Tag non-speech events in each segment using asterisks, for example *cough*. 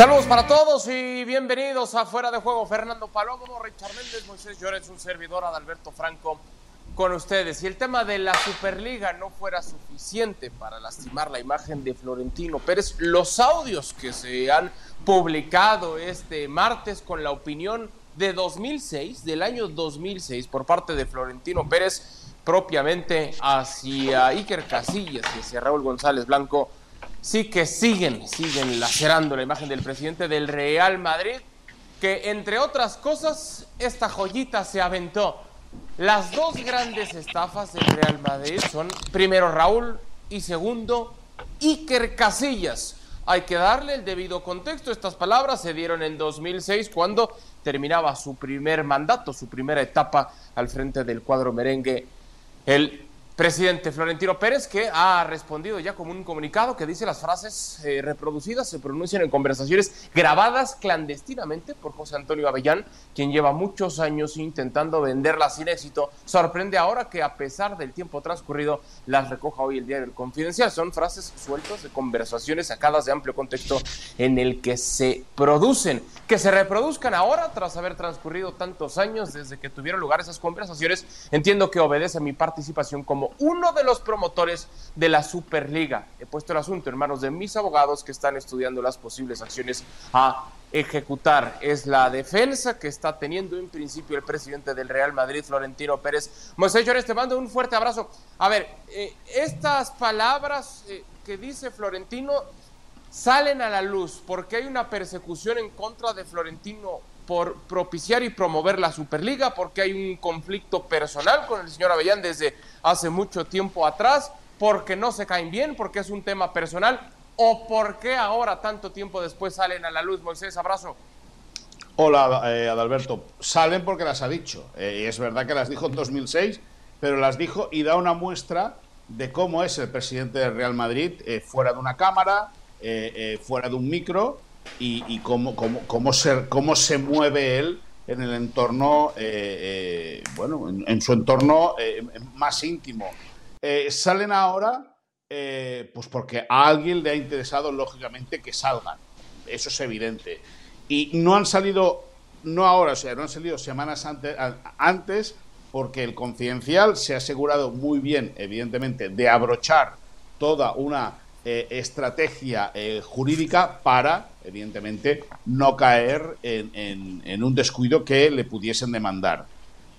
Saludos para todos y bienvenidos a Fuera de Juego. Fernando Palomo, Richard Méndez, Moisés Llores, un servidor Adalberto Franco con ustedes. Si el tema de la Superliga no fuera suficiente para lastimar la imagen de Florentino Pérez, los audios que se han publicado este martes con la opinión de 2006, del año 2006, por parte de Florentino Pérez, propiamente hacia Iker Casillas y hacia Raúl González Blanco, sí que siguen, siguen lacerando la imagen del presidente del Real Madrid, que entre otras cosas, esta joyita se aventó. Las dos grandes estafas del Real Madrid son, primero Raúl y segundo Iker Casillas. Hay que darle el debido contexto. Estas palabras se dieron en 2006 cuando terminaba su primer mandato, su primera etapa al frente del cuadro merengue. El presidente Florentino Pérez, que ha respondido ya como un comunicado que dice las frases eh, reproducidas se pronuncian en conversaciones grabadas clandestinamente por José Antonio Avellán, quien lleva muchos años intentando venderlas sin éxito. Sorprende ahora que a pesar del tiempo transcurrido las recoja hoy el diario El Confidencial. Son frases sueltas de conversaciones sacadas de amplio contexto en el que se producen. Que se reproduzcan ahora tras haber transcurrido tantos años desde que tuvieron lugar esas conversaciones, entiendo que obedece a mi participación como uno de los promotores de la Superliga. He puesto el asunto en manos de mis abogados que están estudiando las posibles acciones a ejecutar. Es la defensa que está teniendo en principio el presidente del Real Madrid, Florentino Pérez. Moisés Llores, te mando un fuerte abrazo. A ver, eh, estas palabras eh, que dice Florentino salen a la luz porque hay una persecución en contra de Florentino por propiciar y promover la Superliga, porque hay un conflicto personal con el señor Avellán desde hace mucho tiempo atrás, porque no se caen bien, porque es un tema personal, o por qué ahora, tanto tiempo después, salen a la luz. Moisés, abrazo. Hola, eh, Adalberto. Salen porque las ha dicho. Eh, y es verdad que las dijo en 2006, pero las dijo y da una muestra de cómo es el presidente del Real Madrid eh, fuera de una cámara, fuera de un micro y, cómo, cómo, cómo, se, cómo se mueve él en el entorno, eh, eh, bueno, en, su entorno eh, más íntimo. salen ahora, pues porque a alguien le ha interesado, lógicamente, que salgan. Eso es evidente. Y no han salido, no ahora, o sea, no han salido semanas antes, antes porque el confidencial se ha asegurado muy bien, evidentemente, de abrochar toda una estrategia jurídica para evidentemente, no caer en, un descuido que le pudiesen demandar.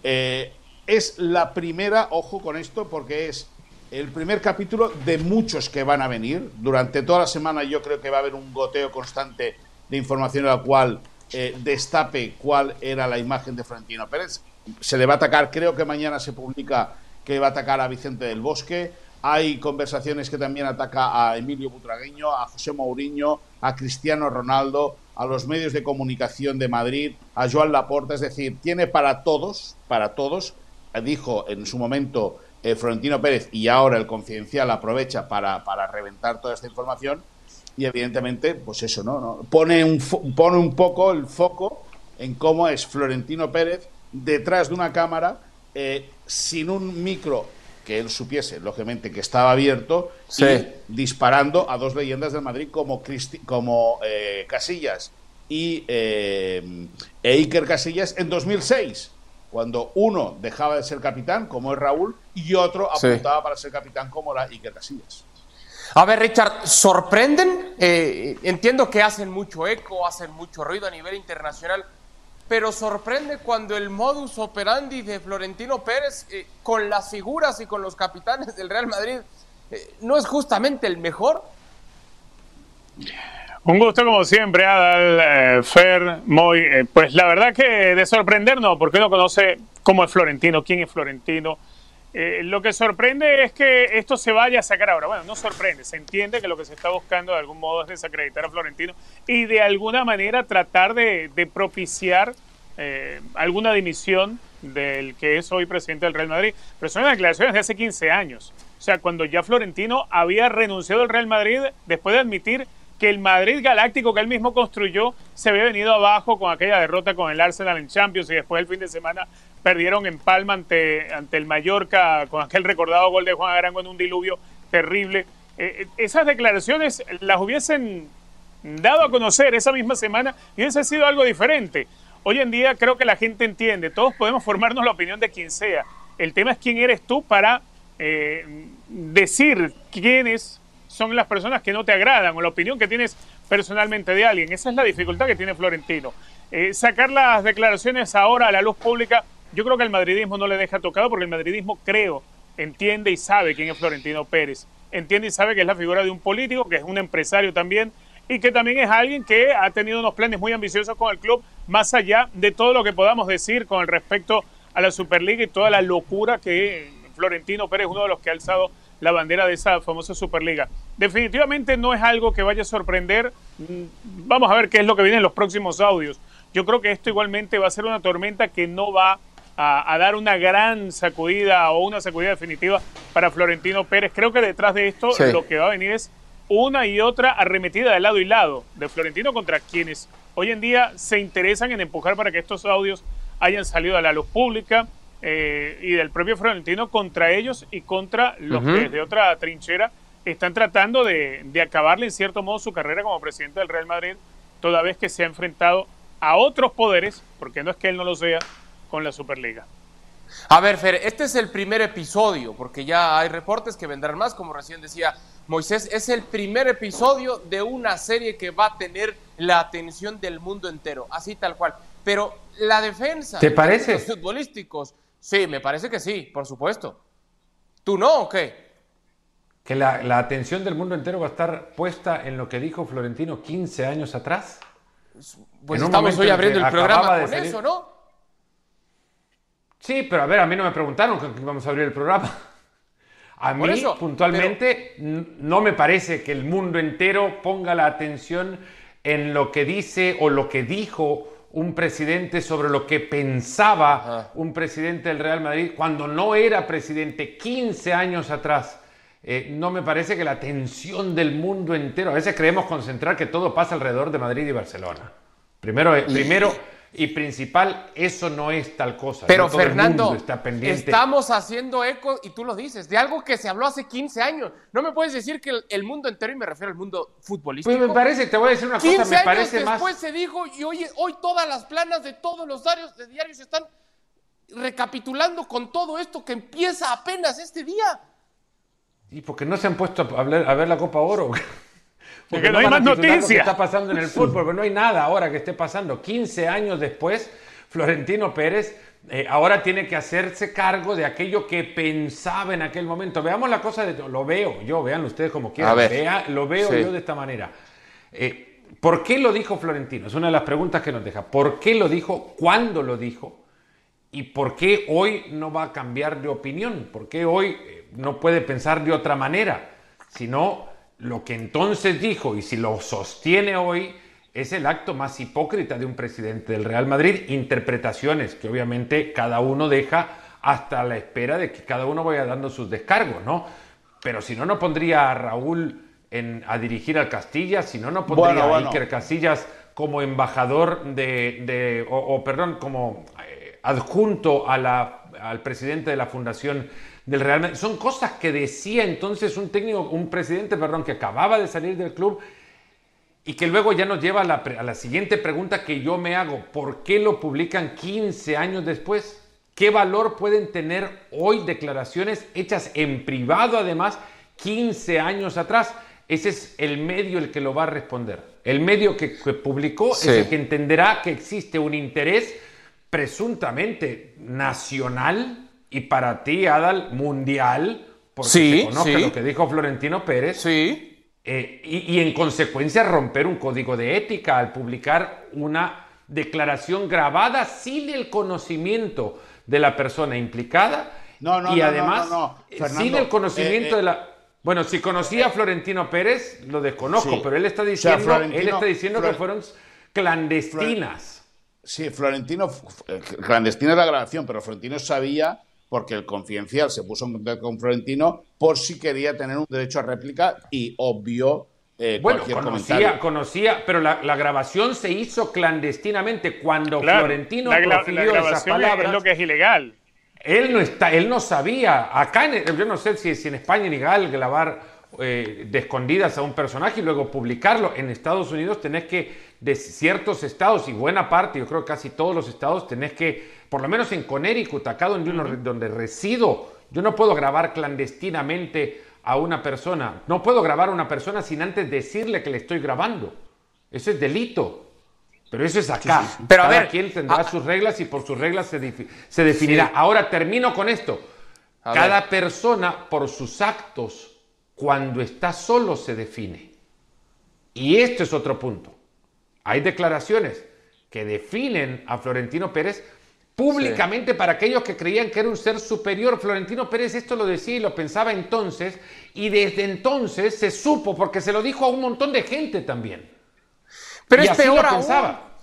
Eh, es la primera, ojo con esto, porque es el primer capítulo de muchos que van a venir. Durante toda la semana yo creo que va a haber un goteo constante de información a la cual eh, destape cuál era la imagen de Florentino Pérez. Se le va a atacar, creo que mañana se publica que va a atacar a Vicente del Bosque. Hay conversaciones que también ataca a Emilio Butragueño, a José Mourinho, a Cristiano Ronaldo, a los medios de comunicación de Madrid, a Joan Laporta, es decir, tiene para todos, para todos, dijo en su momento eh, Florentino Pérez y ahora el Confidencial aprovecha para, para, reventar toda esta información. Y evidentemente, pues eso, ¿no? Pone, un, pone un poco el foco en cómo es Florentino Pérez detrás de una cámara eh, sin un micro que él supiese, lógicamente, que estaba abierto y disparando a dos leyendas del Madrid como, como eh, Casillas y eh, e Iker Casillas en 2006, cuando uno dejaba de ser capitán, como es Raúl, y otro apuntaba para ser capitán, como era Iker Casillas. A ver, Richard, ¿sorprenden? Eh, entiendo que hacen mucho eco, hacen mucho ruido a nivel internacional pero sorprende cuando el modus operandi de Florentino Pérez eh, con las figuras y con los capitanes del Real Madrid eh, no es justamente el mejor. Un gusto como siempre, Adal, eh, Fer, Moy. pues la verdad que de sorprender no, porque uno conoce cómo es Florentino, quién es Florentino. Lo que sorprende es que esto se vaya a sacar ahora. Bueno, no sorprende, se entiende que lo que se está buscando de algún modo es desacreditar a Florentino y de alguna manera tratar de, de propiciar eh, alguna dimisión del que es hoy presidente del Real Madrid, pero son declaraciones de hace 15 años. O sea, cuando ya Florentino había renunciado al Real Madrid después de admitir que el Madrid galáctico que él mismo construyó se había venido abajo con aquella derrota con el Arsenal en Champions y después el fin de semana perdieron en Palma ante, el Mallorca con aquel recordado gol de Juan Arango en un diluvio terrible. Eh, eh, esas declaraciones las hubiesen dado a conocer esa misma semana y ese ha sido algo diferente. Hoy en día creo que la gente entiende, todos podemos formarnos la opinión de quien sea. El tema es quién eres tú para eh, decir quiénes son las personas que no te agradan o la opinión que tienes personalmente de alguien. Esa es la dificultad que tiene Florentino. Eh, sacar las declaraciones ahora a la luz pública, yo creo que el madridismo no le deja tocado porque el madridismo creo, entiende y sabe quién es Florentino Pérez. Entiende y sabe que es la figura de un político, que es un empresario también y que también es alguien que ha tenido unos planes muy ambiciosos con el club, más allá de todo lo que podamos decir con respecto a la Superliga y toda la locura que Florentino Pérez uno de los que ha alzado la bandera de esa famosa Superliga. Definitivamente no es algo que vaya a sorprender. Mm, vamos a ver qué es lo que viene en los próximos audios. Yo creo que esto igualmente va a ser una tormenta que no va a, dar una gran sacudida o una sacudida definitiva para Florentino Pérez. Creo que detrás de esto lo que va a venir es una y otra arremetida de lado y lado de Florentino contra quienes hoy en día se interesan en empujar para que estos audios hayan salido a la luz pública eh, y del propio Florentino contra ellos y contra los que desde otra trinchera están tratando de, de, acabarle en cierto modo su carrera como presidente del Real Madrid, toda vez que se ha enfrentado a otros poderes, porque no es que él no lo sea, con la Superliga. A ver, Fer, este es el primer episodio, porque ya hay reportes que vendrán más, como recién decía Moisés, es el primer episodio de una serie que va a tener la atención del mundo entero, así tal cual. Pero la defensa ¿Te parece? los futbolísticos, sí, me parece que sí, por supuesto. ¿Tú no o qué? ¿Que la, la atención del mundo entero va a estar puesta en lo que dijo Florentino 15 años atrás? Pues estamos hoy abriendo el programa con eso, ¿no? Sí, pero a ver, a mí no me preguntaron que íbamos a abrir el programa. A mí, puntualmente, no me parece que el mundo entero ponga la atención en lo que dice o lo que dijo un presidente sobre lo que pensaba un presidente del Real Madrid cuando no era presidente 15 años atrás. Eh, no me parece que la atención del mundo entero, a veces creemos concentrar que todo pasa alrededor de Madrid y Barcelona. Primero, eh, primero y principal, eso no es tal cosa. Pero Fernando, estamos haciendo eco, y tú lo dices, de algo que se habló hace 15 años. No me puedes decir que el, mundo entero, y me refiero al mundo futbolístico. Pues me parece, te voy a decir una cosa, me parece años después se dijo, y hoy, hoy todas las planas de todos los diarios, de diarios están recapitulando con todo esto que empieza apenas este día. ¿Y porque no se han puesto a, a ver la Copa Oro? Porque, no, hay más noticias. que está pasando en el *laughs* fútbol, porque no hay nada ahora que esté pasando. 15 años después, Florentino Pérez eh, ahora tiene que hacerse cargo de aquello que pensaba en aquel momento. Veamos la cosa, de, lo veo yo, vean ustedes como quieran, Vea, lo veo yo de esta manera. Eh, ¿Por qué lo dijo Florentino? Es una de las preguntas que nos deja. ¿Por qué lo dijo? ¿Cuándo lo dijo? ¿Y por qué hoy no va a cambiar de opinión? ¿Por qué hoy eh, no puede pensar de otra manera? Si no, lo que entonces dijo y si lo sostiene hoy es el acto más hipócrita de un presidente del Real Madrid, interpretaciones que obviamente cada uno deja hasta la espera de que cada uno vaya dando sus descargos, ¿no? Pero si no, no pondría a Raúl en, a dirigir al Castilla, si no, no pondría a Iker Casillas como embajador de, o, perdón, como eh, adjunto a la, al presidente de la Fundación del Real Madrid. Son cosas que decía entonces un técnico, un presidente, perdón, que acababa de salir del club y que luego ya nos lleva a la, a la siguiente pregunta que yo me hago. ¿Por qué lo publican 15 años después? ¿Qué valor pueden tener hoy declaraciones hechas en privado además 15 años atrás? Ese es el medio el que lo va a responder. El medio que, publicó es el que entenderá que existe un interés presuntamente nacional y para ti, Adal, mundial, porque se conoce lo que dijo Florentino Pérez. Sí. Eh, y, en consecuencia romper un código de ética al publicar una declaración grabada sin el conocimiento de la persona implicada. No, no, y no, además, no, sin el conocimiento eh, de la... Bueno, si conocía a Florentino Pérez, lo desconozco, pero él está diciendo, él está diciendo que fueron clandestinas. sí, Florentino, clandestina es la grabación, pero Florentino sabía porque el confidencial se puso en contacto con Florentino por si quería tener un derecho a réplica y obvio eh, bueno, conocía, conocía, pero la, grabación se hizo clandestinamente cuando Florentino la, profirió esas palabras. Es lo que es ilegal. Él no está, él no sabía. Acá, yo no sé si, si en España es ilegal grabar eh, de escondidas a un personaje y luego publicarlo. En Estados Unidos tenés que, de ciertos estados y buena parte, yo creo casi todos los estados, tenés que, por lo menos en Connecticut, acá donde, uno, donde resido, yo no puedo grabar clandestinamente a una persona. No puedo grabar a una persona sin antes decirle que le estoy grabando. Eso es delito. Pero eso es acá. Pero a Cada ver, quien tendrá a- sus reglas y por sus reglas se, defi- se definirá. Ahora termino con esto. A Cada persona por sus actos, cuando está solo, se define. Y esto es otro punto. Hay declaraciones que definen a Florentino Pérez públicamente para aquellos que creían que era un ser superior. Florentino Pérez esto lo decía y lo pensaba entonces, y desde entonces se supo, porque se lo dijo a un montón de gente también. Pero Y es así lo peor aún. pensaba.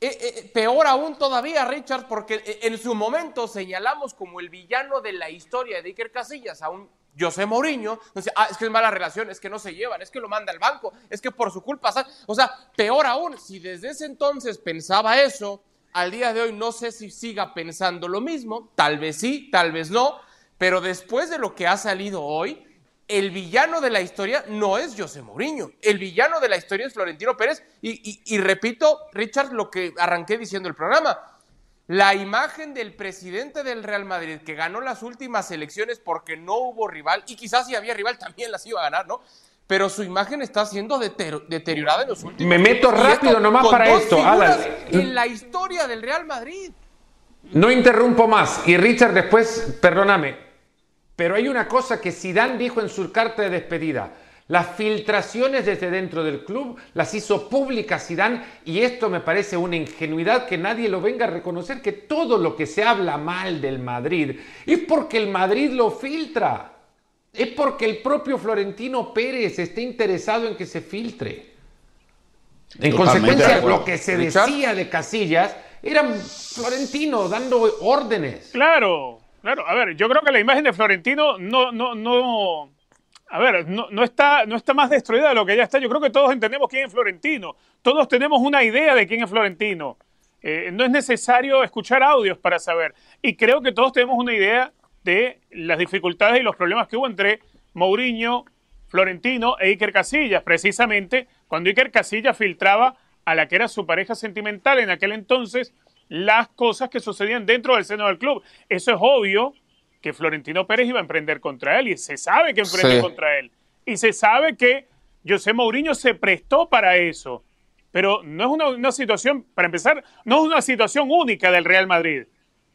Eh, eh, peor aún todavía, Richard, porque eh, en su momento señalamos como el villano de la historia de Iker Casillas a un José Mourinho. Entonces, ah, es que es mala relación, es que no se llevan, es que lo manda al banco, es que por su culpa. O sea, peor aún, si desde ese entonces pensaba eso, al día de hoy no sé si siga pensando lo mismo, tal vez sí, tal vez no, pero después de lo que ha salido hoy, el villano de la historia no es José Mourinho. El villano de la historia es Florentino Pérez. Y, y- repito, Richard, lo que arranqué diciendo el programa. La imagen del presidente del Real Madrid que ganó las últimas elecciones porque no hubo rival, y quizás si había rival también las iba a ganar, ¿no? Pero su imagen está siendo deter- deteriorada en los últimos Me meto rápido nomás con para esto, Alan. En la historia del Real Madrid. No interrumpo más. Y Richard, después, perdóname, pero hay una cosa que Zidane dijo en su carta de despedida. Las filtraciones desde dentro del club las hizo públicas Zidane y esto me parece una ingenuidad que nadie lo venga a reconocer, que todo lo que se habla mal del Madrid es porque el Madrid lo filtra. Es porque el propio Florentino Pérez está interesado en que se filtre. En Totalmente consecuencia, lo que se Richard. decía de Casillas era Florentino dando órdenes. Claro, claro. A ver, yo creo que la imagen de Florentino no, no, no. A ver, no, no está, no está más destruida de lo que ya está. Yo creo que todos entendemos quién es Florentino. Todos tenemos una idea de quién es Florentino. Eh, no es necesario escuchar audios para saber. Y creo que todos tenemos una idea de las dificultades y los problemas que hubo entre Mourinho, Florentino e Iker Casillas, precisamente cuando Iker Casillas filtraba a la que era su pareja sentimental en aquel entonces las cosas que sucedían dentro del seno del club. Eso es obvio que Florentino Pérez iba a emprender contra él y se sabe que emprende Sí. contra él. Y se sabe que José Mourinho se prestó para eso. Pero no es una, una situación, para empezar, no es una situación única del Real Madrid.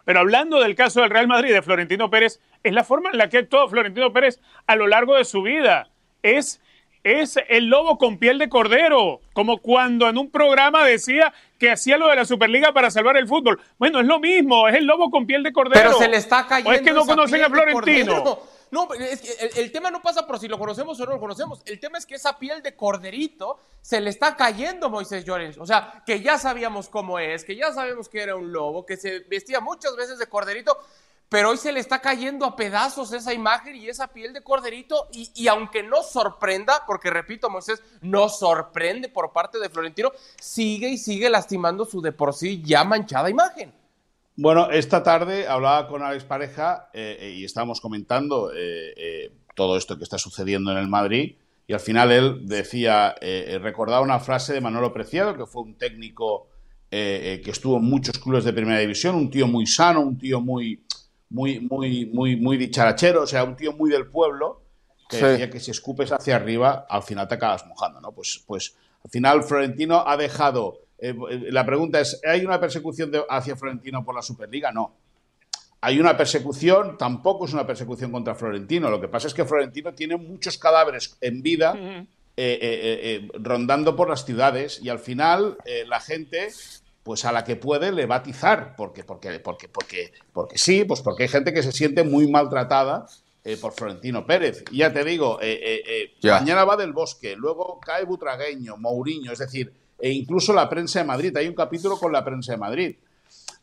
Pero hablando del caso del Real Madrid, de Florentino Pérez, es la forma en la que actuado Florentino Pérez a lo largo de su vida. Es, es el lobo con piel de cordero, como cuando en un programa decía que hacía lo de la Superliga para salvar el fútbol. Bueno, es lo mismo, es el lobo con piel de cordero. Pero se le está cayendo. ¿O es que no esa conocen a Florentino? No, es que el, el tema no pasa por si lo conocemos o no lo conocemos. El tema es que esa piel de corderito se le está cayendo a Moisés Llorens. O sea, que ya sabíamos cómo es, que ya sabemos que era un lobo, que se vestía muchas veces de corderito, pero hoy se le está cayendo a pedazos esa imagen y esa piel de corderito. Y, y aunque no sorprenda, porque repito, Moisés, no sorprende por parte de Florentino, sigue y sigue lastimando su de por sí ya manchada imagen. Bueno, esta tarde hablaba con Alex Pareja eh, eh, y estábamos comentando eh, eh, todo esto que está sucediendo en el Madrid y al final él decía, recordaba una frase de Manolo Preciado, que fue un técnico que estuvo en muchos clubes de primera división, un tío muy sano, un tío muy, muy, muy, muy, muy dicharachero, o sea, un tío muy del pueblo, que Sí. decía que si escupes hacia arriba, al final te acabas mojando, ¿no? Pues, pues al final Florentino ha dejado. Eh, eh, la pregunta es: ¿hay una persecución de- hacia Florentino por la Superliga? No. Hay una persecución, tampoco es una persecución contra Florentino. Lo que pasa es que Florentino tiene muchos cadáveres en vida eh, eh, eh, eh, rondando por las ciudades y al final eh, la gente, pues a la que puede, le va a atizar. Porque, porque, porque, porque, porque sí, pues porque hay gente que se siente muy maltratada eh, por Florentino Pérez. Y ya te digo, eh, eh, eh, mañana va del Bosque, luego cae Butragueño, Mourinho, es decir, e incluso la prensa de Madrid. Hay un capítulo con la prensa de Madrid.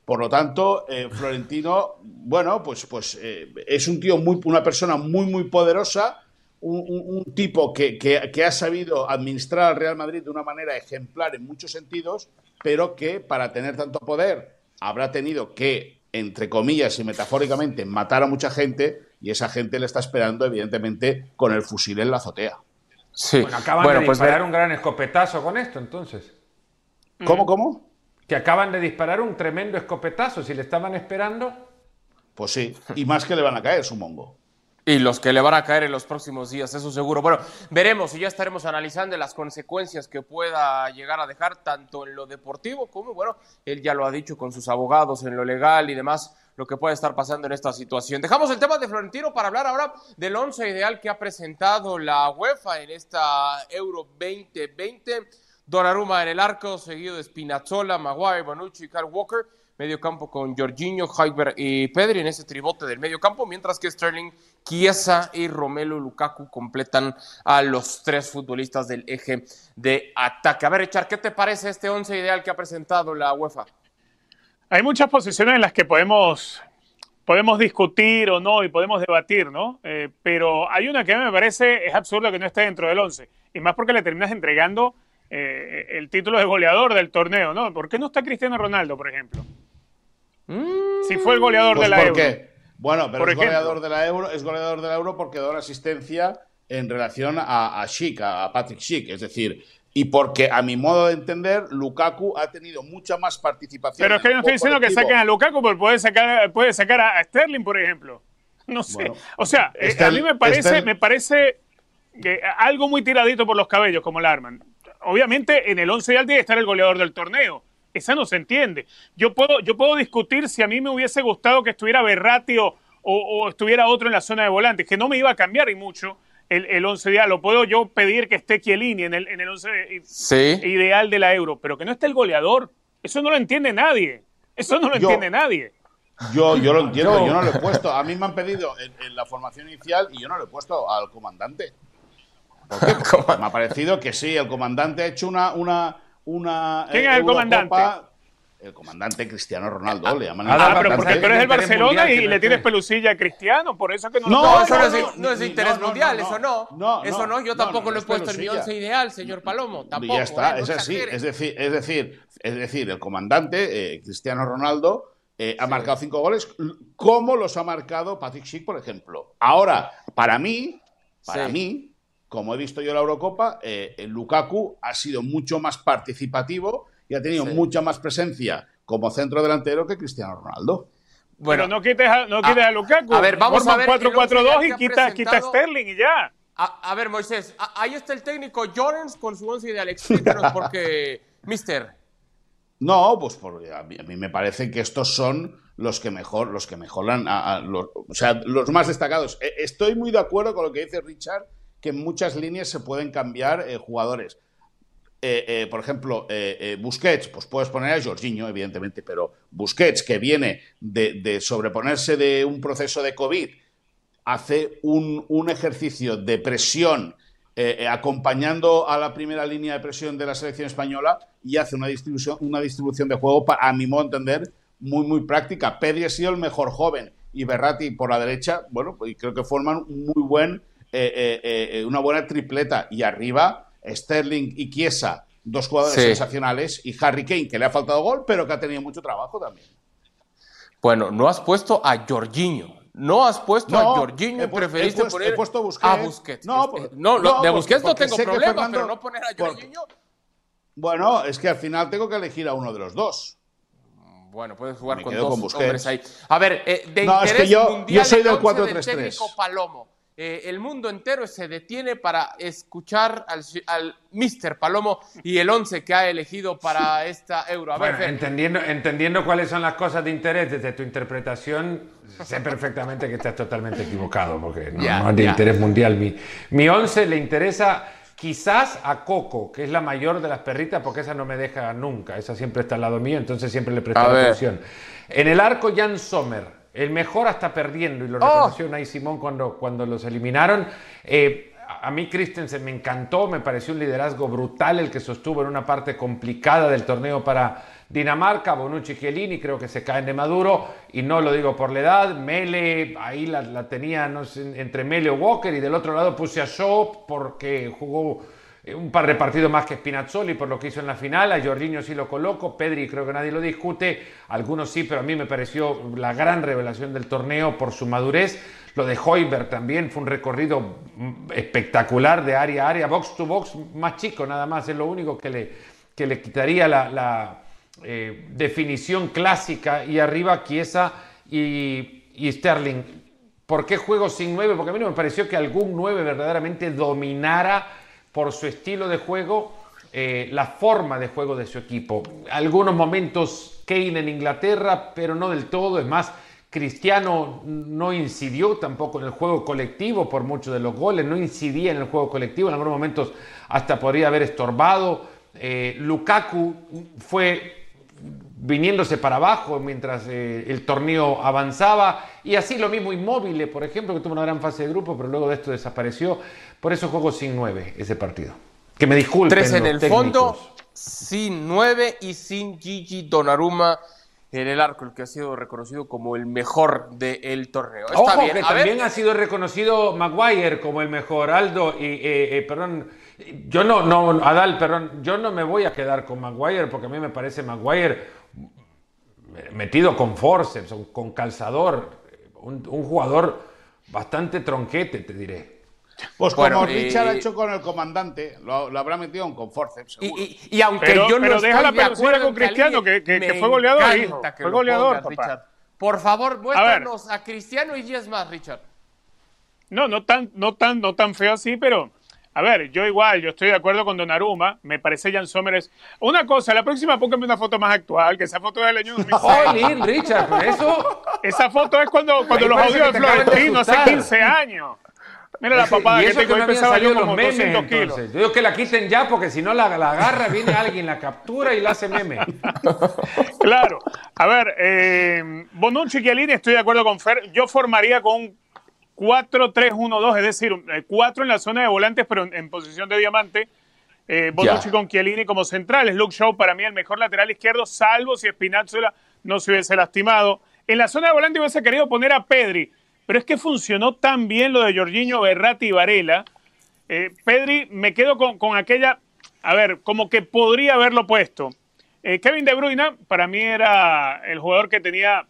Por lo tanto, eh, Florentino, bueno, pues, pues eh, es un tío muy, una persona muy, muy poderosa, un, tipo que, que- que ha sabido administrar al Real Madrid de una manera ejemplar en muchos sentidos, pero que para tener tanto poder habrá tenido que, entre comillas y metafóricamente, matar a mucha gente y esa gente le está esperando, evidentemente, con el fusil en la azotea. Sí. Bueno, acaban de pues disparar un gran escopetazo con esto, entonces. ¿Cómo, cómo? Que acaban de disparar un tremendo escopetazo. Si le estaban esperando. Pues sí, y más que le van a caer, supongo. Y los que le van a caer en los próximos días, eso seguro. Bueno, veremos y ya estaremos analizando las consecuencias que pueda llegar a dejar tanto en lo deportivo como, bueno, él ya lo ha dicho con sus abogados, en lo legal y demás, lo que puede estar pasando en esta situación. Dejamos el tema de Florentino para hablar ahora del once ideal que ha presentado la UEFA en esta Euro 2020. Donnarumma en el arco, seguido de Spinazzola, Maguire, Bonucci y Kyle Walker medio campo con Jorginho, Heiber y Pedri en ese tribote del medio campo, mientras que Sterling, Chiesa y Romelu Lukaku completan a los tres futbolistas del eje de ataque. A ver, Richard, ¿qué te parece este once ideal que ha presentado la UEFA? Hay muchas posiciones en las que podemos, podemos discutir o no y podemos debatir, ¿no? Eh, pero hay una que a mí me parece es absurdo que no esté dentro del once, y más porque le terminas entregando eh, el título de goleador del torneo, ¿no? ¿Por qué no está Cristiano Ronaldo, por ejemplo? Si fue el goleador pues de la Euro. Bueno, pero es goleador de la Euro, es goleador de la Euro porque dio la asistencia en relación a, a Schick, a Patrick Schick, es decir, y porque a mi modo de entender, Lukaku ha tenido mucha más participación. Pero es que no estoy diciendo que saquen a Lukaku, pero puede sacar, puede sacar a Sterling, por ejemplo. No sé. o sea, eh, a mí me parece, me parece que algo muy tiradito por los cabellos, como el Arman. Obviamente, en el 11 de tiene que estar el goleador del torneo esa no se entiende. Yo puedo, yo puedo discutir si a mí me hubiese gustado que estuviera Berratti o, o, estuviera otro en la zona de volantes, que no me iba a cambiar y mucho el, el once ideal. Lo puedo yo pedir que esté Chiellini en el, en el once ideal de la Euro, pero que no esté el goleador. Eso no lo entiende nadie. Eso no lo entiende nadie. Yo, yo lo entiendo, yo no lo he puesto. A mí me han pedido en, la formación inicial y yo no lo he puesto al comandante. *laughs* me ha parecido que sí, el comandante ha hecho una, una, una. ¿Quién es el comandante? El comandante Cristiano Ronaldo, le llaman. Ah, pero porque tú eres el Barcelona y le tienes pelusilla a Cristiano, por eso que no. No, eso no, es, de interés mundial, eso no. Eso no, yo tampoco lo he puesto en mi once ideal, señor Palomo. Tampoco. Ya está, es así. Es decir, es decir, es decir, el comandante eh, Cristiano Ronaldo. Eh, ha marcado cinco goles, como los ha marcado Patrick Schick, por ejemplo. Ahora, para mí, para mí, como he visto yo la Eurocopa, eh, Lukaku ha sido mucho más participativo y ha tenido mucha más presencia como centro delantero que Cristiano Ronaldo. Bueno, no quites a, no quites a, Lukaku. A ver, vamos a ver 4-4-2 y quita, quita, a Sterling y ya. A, ver, Moisés, ahí está el técnico Jorens con su once de Explícanos porque, *laughs* mister. No, pues a, mí, me parece que estos son los que mejor, los que mejoran, o sea, los más destacados. E, estoy muy de acuerdo con lo que dice Richard que en muchas líneas se pueden cambiar eh, jugadores. Eh, eh, por ejemplo, Busquets, pues puedes poner a Jorginho, evidentemente, pero Busquets, que viene de, sobreponerse de un proceso de COVID, hace un, ejercicio de presión acompañando a la primera línea de presión de la selección española y hace una distribución, una distribución de juego, a mi modo de entender, muy, muy práctica. Pedri ha sido el mejor joven y Berratti por la derecha, bueno, pues creo que forman un muy buen eh, eh, eh, una buena tripleta y arriba Sterling y Chiesa, dos jugadores sensacionales, y Harry Kane, que le ha faltado gol, pero que ha tenido mucho trabajo también. Bueno, no has puesto a Jorginho. No has puesto a Jorginho, preferiste poner a Busquets. No, no, de Busquets no tengo problema, pero no poner a Jorginho. Bueno, es que al final tengo que elegir a uno de los dos. Bueno, puedes jugar con dos hombres ahí. A ver, de no, interés es que yo, yo soy del 4-3-3. Palomo. Eh, el mundo entero se detiene para escuchar al, al Mr. Palomo y el 11 que ha elegido para esta Euro. entendiendo, entendiendo cuáles son las cosas de interés desde tu interpretación, sé perfectamente que estás totalmente equivocado, porque no, es de interés mundial. Mi, mi 11 le interesa quizás a Coco, que es la mayor de las perritas, porque esa no me deja nunca, esa siempre está al lado mío, entonces siempre le presto atención. En el arco, Jan Sommer el mejor hasta perdiendo, y lo oh. reconoció Nay Simón cuando, cuando los eliminaron. Eh, a mí Christensen me encantó, me pareció un liderazgo brutal el que sostuvo en una parte complicada del torneo para Dinamarca, Bonucci y Chiellini creo que se caen de maduro y no lo digo por la edad, Mele ahí la, la tenía no sé, entre Mele o Walker y del otro lado puse a Shaw porque jugó un par de partidos más que Spinazzoli por lo que hizo en la final, a Jorginho sí lo coloco, Pedri creo que nadie lo discute, algunos sí, pero a mí me pareció la gran revelación del torneo por su madurez. Lo de Hoiberg también fue un recorrido mm, espectacular de área a área, box to box, más chico nada más, es lo único que le, que le quitaría la, eh, definición clásica y arriba Chiesa y, y Sterling. ¿Por qué juego sin 9? Porque a mí no me pareció que algún 9 verdaderamente dominara por su estilo de juego eh, la forma de juego de su equipo. Algunos momentos Kane en Inglaterra, pero no del todo. Es más, Cristiano no incidió tampoco en el juego colectivo por muchos de los goles, no incidía en el juego colectivo, en algunos momentos hasta podría haber estorbado. Eh, Lukaku fue viniéndose para abajo mientras eh, el torneo avanzaba y así lo mismo Inmóvil, por ejemplo, que tuvo una gran fase de grupo, pero luego de esto desapareció. Por eso juego sin nueve ese partido. Que me disculpen. Tres en el fondo, sin nueve y sin Gigi Donnarumma en el arco, el que ha sido reconocido como el mejor del torneo. Está Ojo, que también ha sido reconocido Maguire como el mejor. Aldo, y, eh, eh, perdón, yo no, no, Adal, perdón, yo no me voy a quedar con Maguire porque a mí me parece Maguire metido con forceps, con calzador, un, un jugador bastante tronquete, te diré. Pues como Richard ha hecho con el comandante, lo, habrá metido con forceps. Y, y, aunque yo no pero deja la pelucera con Cristiano, que, que, fue goleador, hijo. Fue goleador, Richard. Por favor, muéstranos a, Cristiano y es más, Richard. No, no tan, no tan, no tan feo así, pero a ver, yo igual, yo estoy de acuerdo con Donnarumma, me parece Jan Sommer. Una cosa, la próxima póngame una foto más actual, que esa foto es del año 2006. Richard, por eso... Esa foto es cuando, cuando los audios de Florentino, hace 15 años. Mira la papada y eso que, tengo, pesaba yo como los memes, kilos. Yo digo que la quiten ya porque si no la, la, agarra, viene alguien, la captura y la hace meme. *laughs* claro. A ver, eh, Bonucci y Chiellini, estoy de acuerdo con Fer. Yo formaría con un 4-3-1-2, es decir, 4 en la zona de volantes, pero en, posición de diamante. Eh, Bonucci con Chiellini como centrales. Luke Shaw, para mí, el mejor lateral izquierdo, salvo si Spinazzola no se hubiese lastimado. En la zona de volante hubiese querido poner a Pedri pero es que funcionó tan bien lo de Jorginho, Berratti y Varela. Eh, Pedri, me quedo con, aquella, a ver, como que podría haberlo puesto. Eh, Kevin De Bruyne, para mí era el jugador que tenía,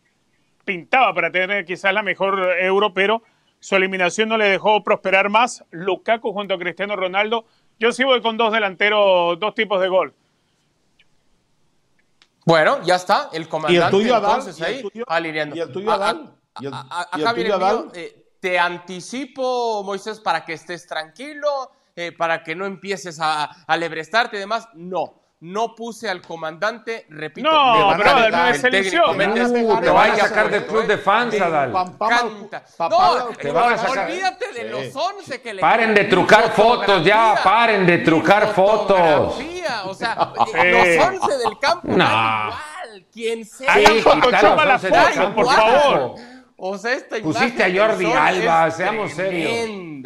pintaba para tener quizás la mejor euro, pero su eliminación no le dejó prosperar más. Lukaku junto a Cristiano Ronaldo. Yo sí voy con dos delanteros, dos tipos de gol. Bueno, ya está. El comandante ¿Y el tuyo, entonces ahí alineando. ¿Y el tuyo, Adán? Eh, te anticipo, Moisés, para que estés tranquilo, eh, para que no empieces a, alebrestarte y demás. No, no puse al comandante, repito. No, pero no es selección. Uh, te van a sacar del club de fans, Adal. No, te van a sacar. olvídate de los 11 que le Paren de trucar fotos ya, paren de trucar fotos. O sea, *laughs* los 11 del campo, no. igual, quien sea. Hagan Photoshop a la foto, por favor. O sea, esta Pusiste a Jordi Alba, seamos serios.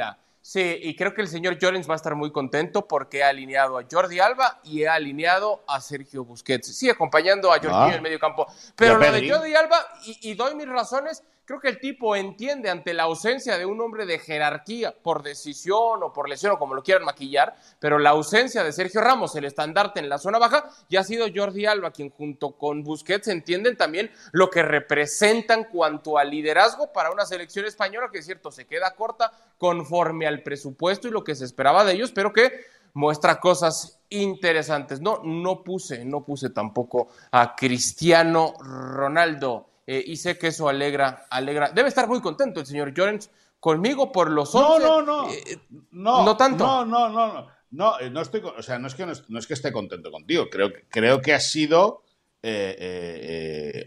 Sí, y creo que el señor Llorens va a estar muy contento porque ha alineado a Jordi Alba y ha alineado a Sergio Busquets. Sí, acompañando a Jordi ah. en el medio campo. Pero lo de Jordi Alba, y, y doy mis razones, Creo que el tipo entiende ante la ausencia de un hombre de jerarquía por decisión o por lesión o como lo quieran maquillar, pero la ausencia de Sergio Ramos, el estandarte en la zona baja, ya ha sido Jordi Alba quien junto con Busquets entienden también lo que representan cuanto al liderazgo para una selección española que es cierto se queda corta conforme al presupuesto y lo que se esperaba de ellos, pero que muestra cosas interesantes. No, no puse, no puse tampoco a Cristiano Ronaldo. Eh, y sé que eso alegra, alegra. Debe estar muy contento el señor Llorens conmigo por los 11. No, no, no. Eh, no, no tanto. No, no, no, no. No, eh, no estoy, o sea, no es que no, es que esté contento contigo. Creo, creo que ha sido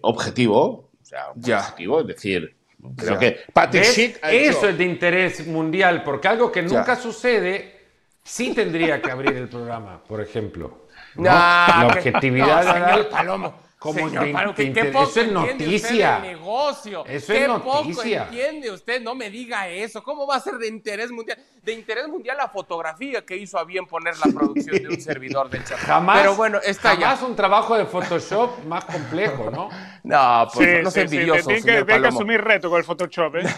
objetivo, o sea, objetivo, es decir, creo que Patrick Eso es de interés mundial, porque algo que nunca sucede sí tendría que abrir el programa, por ejemplo. La objetividad no, Palomo. Como Señor, que, eso es noticia. negocio. Eso es noticia. Poco entiende usted, no me diga eso. ¿Cómo va a ser de interés mundial? De interés mundial la fotografía que hizo a bien poner la producción de un *laughs* servidor del chat. Jamás, Pero bueno, está jamás un trabajo de Photoshop más complejo, ¿no? no, pues no, sí, envidioso, sí, que, que asumir reto con el Photoshop, ¿eh?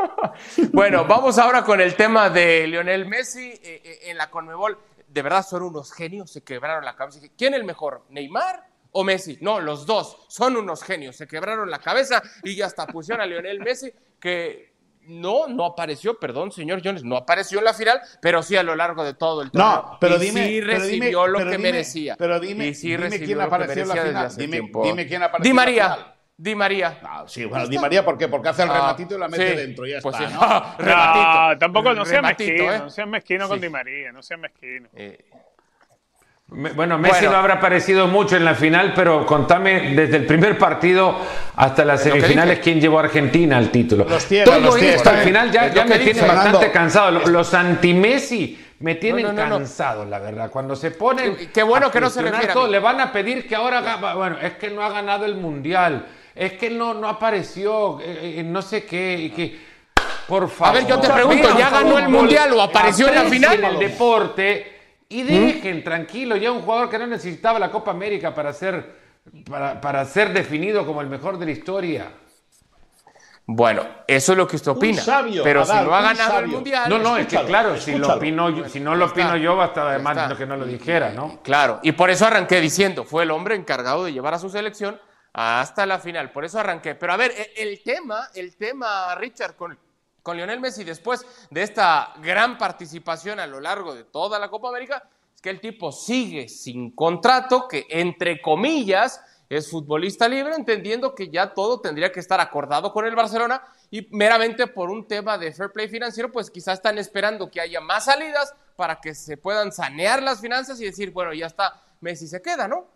*laughs* bueno, vamos ahora con el tema de Lionel Messi eh, eh, en la Conmebol. De verdad son unos genios, se quebraron la cabeza. ¿Quién es el mejor? ¿Neymar o Messi. No, los dos son unos genios. Se quebraron la cabeza y ya hasta pusieron a Lionel Messi que no, no apareció, perdón, señor Jones, no apareció en la final, pero sí a lo largo de todo el torneo. No, pero y dime, sí pero recibió dime, lo pero que dime, merecía. pero dime- y sí dime quién apareció en la final. Dime- dime quién apareció Di en la María, final. Di María. Ah, sí, bueno, Di María, ¿por qué? Porque hace el Ah, rematito y la mete sí, dentro, ya pues está, sí. ¿no? *laughs* Rematito. No, tampoco no seas Rematito, mezquino, ¿eh? no seas mezquino con Sí. Di María, no seas mezquino. Eh, Bueno, Messi Bueno. no habrá aparecido mucho en la final, pero contame desde el primer partido hasta las semifinales quién llevó a Argentina al título. Los tiene, Todo los tiene, esto al está final ya, ya me tiene bastante cansado. Los, los anti-Messi me tienen No, no, no, no. cansado, la verdad. Cuando se ponen. Qué- qué bueno a que no se refiere a todo, le van a pedir que ahora. haga- Bueno, es que no ha ganado el mundial. Es que no, no apareció. eh, eh, no sé qué. y que, por favor. ver, yo te pregunto, ¿ya ganó el mundial o apareció en la final? el deporte y dejen tranquilo ya un jugador que no necesitaba la Copa América para ser, para, para ser definido como el mejor de la historia. Bueno, eso es lo que usted opina. sabio, pero si no ha ganado el mundial. No, no, es que claro, si, lo opino yo- si no lo está. opino yo, basta además que no lo dijera, ¿no? Claro, y por eso arranqué diciendo, fue el hombre encargado de llevar a su selección hasta la final, por eso arranqué. Pero a ver, e- el tema, el tema, Richard, con, con Lionel Messi después de esta gran participación a lo largo de toda la Copa América, es que el tipo sigue sin contrato, que entre comillas es futbolista libre, entendiendo que ya todo tendría que estar acordado con el Barcelona y meramente por un tema de fair play financiero, pues quizás están esperando que haya más salidas para que se puedan sanear las finanzas y decir, bueno, ya está, Messi se queda, ¿no?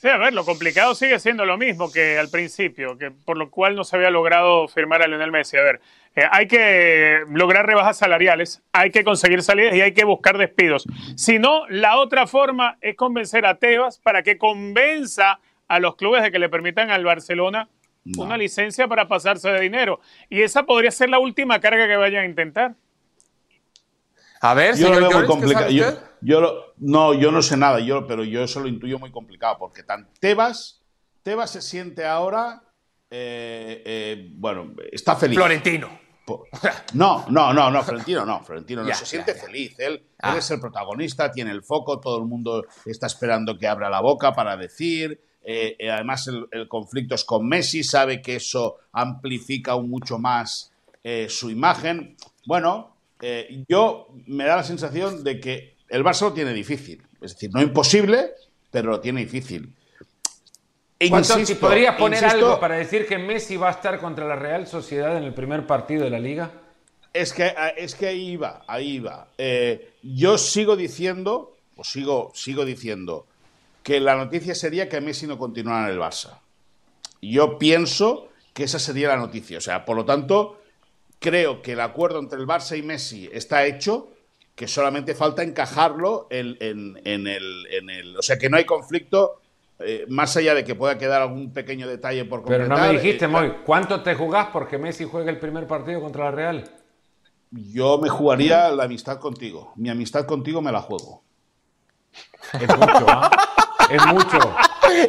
Sí, a ver, lo complicado sigue siendo lo mismo que al principio, que por lo cual no se había logrado firmar a Lionel Messi. A ver, eh, hay que lograr rebajas salariales, hay que conseguir salidas y hay que buscar despidos. Si no, la otra forma es convencer a Tebas para que convenza a los clubes de que le permitan al Barcelona No. una licencia para pasarse de dinero. Y esa podría ser la última carga que vayan a intentar. A ver, Yo lo veo muy Llorens, ¿qué complicado. Yo, yo lo- no, yo no sé nada, yo, pero yo eso lo intuyo muy complicado, porque tan Tebas, Tebas se siente ahora, eh, eh, bueno, está feliz. Florentino. No, no, no, no, Florentino no, Florentino no Ya, se ya, siente ya. feliz. Él, Ah. él es el protagonista, tiene el foco, todo el mundo está esperando que abra la boca para decir. eh, eh, además, el, el conflicto es con Messi, sabe que eso amplifica aún mucho más eh, su imagen. Bueno, eh, yo me da la sensación de que el Barça lo tiene difícil. Es decir, no imposible, pero lo tiene difícil. ¿Cuánto, si insisto, podrías poner insisto, algo para decir que Messi va a estar contra la Real Sociedad en el primer partido de la liga? Es que, es que ahí va, ahí va. Eh, yo sigo diciendo, o sigo, sigo diciendo, que la noticia sería que Messi no continuara en el Barça. Yo pienso que esa sería la noticia. O sea, por lo tanto, creo que el acuerdo entre el Barça y Messi está hecho, que solamente falta encajarlo en, en- en el, en el- O sea, que no hay conflicto, eh, más allá de que pueda quedar algún pequeño detalle por Pero completar. no me dijiste, eh, Moy, ¿cuánto te jugás porque Messi juegue el primer partido contra la Real? Yo me jugaría la amistad contigo. Mi amistad contigo me la juego. Es mucho, ¿ah? Es mucho.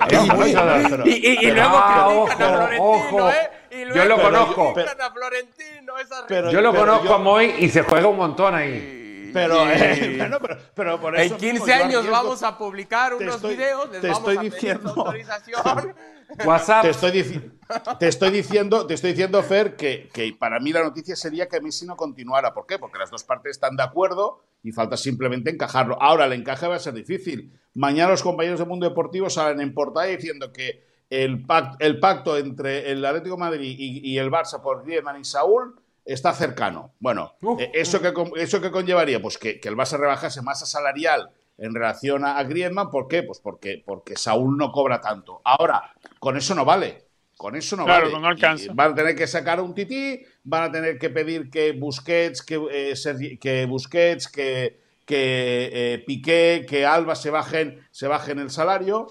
Es No, mucho. pero- pero- Y, y- y pero- luego Ah, critican a ojo, Florentino, ojo. ¿eh? Yo lo conozco. a Florentino, esa Pero- Yo lo conozco yo- a Moy y se juega un montón ahí. Pero, Sí. eh, *laughs* bueno, pero, pero por En eso 15 mismo yo años arriesgo- vamos a publicar unos estoy- videos, les te vamos estoy a pedir diciendo- autorización. *laughs* WhatsApp. Te estoy, te estoy diciendo, te estoy diciendo, Fer, que, que para mí la noticia sería que Messi no continuara. ¿Por qué? Porque las dos partes están de acuerdo y falta simplemente encajarlo. Ahora, el encaje va a ser difícil. Mañana los compañeros del Mundo Deportivo salen en portada diciendo que el, pac- el pacto entre el Atlético de Madrid y, y el Barça por Griezmann y Saúl está cercano. Bueno, eh, ¿eso, que, ¿eso que conllevaría? Pues que, que el Barça rebajase masa salarial en relación a, a Griezmann. ¿Por qué? Pues porque, porque Saúl no cobra tanto. Ahora, con eso no vale. Con eso no Claro, vale. no alcanza. Van a tener que sacar un tití, van a tener que pedir que Busquets, que, eh, Sergi- que Busquets, que, que eh, Piqué, que Alba se bajen, se bajen el salario.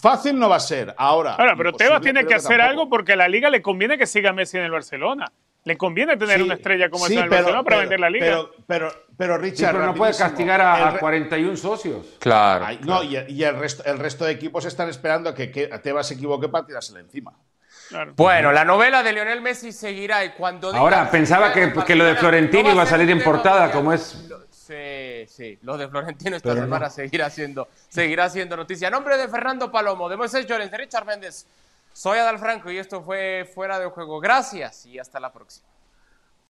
Fácil no va a ser. Ahora. Ahora, pero Tebas tiene que hacer tampoco. algo porque a la liga le conviene que siga Messi en el Barcelona. Le conviene tener Sí, una estrella como sí, esa en el pero- Barcelona para pero- vender la liga. Pero, pero, pero Sí, Richard. pero no puede castigar a, a re- 41 socios. Claro. Ay, no, y, y el, resto, el resto de equipos están esperando a que, que Tebas se equivoque para tirársela encima. Claro. Bueno, la novela de Lionel Messi seguirá y cuando Ahora, pensaba que- que lo de mañana Florentino no va iba a salir en portada, como es- Lo- Sí, sí, lo de Florentino esta Pero semana no. seguirá siendo, seguirá siendo noticia. A nombre de Fernando Palomo, de Moisés Llorens, de Richard Méndez, Soy Adal Franco y esto fue Fuera de Juego. Gracias y hasta la próxima.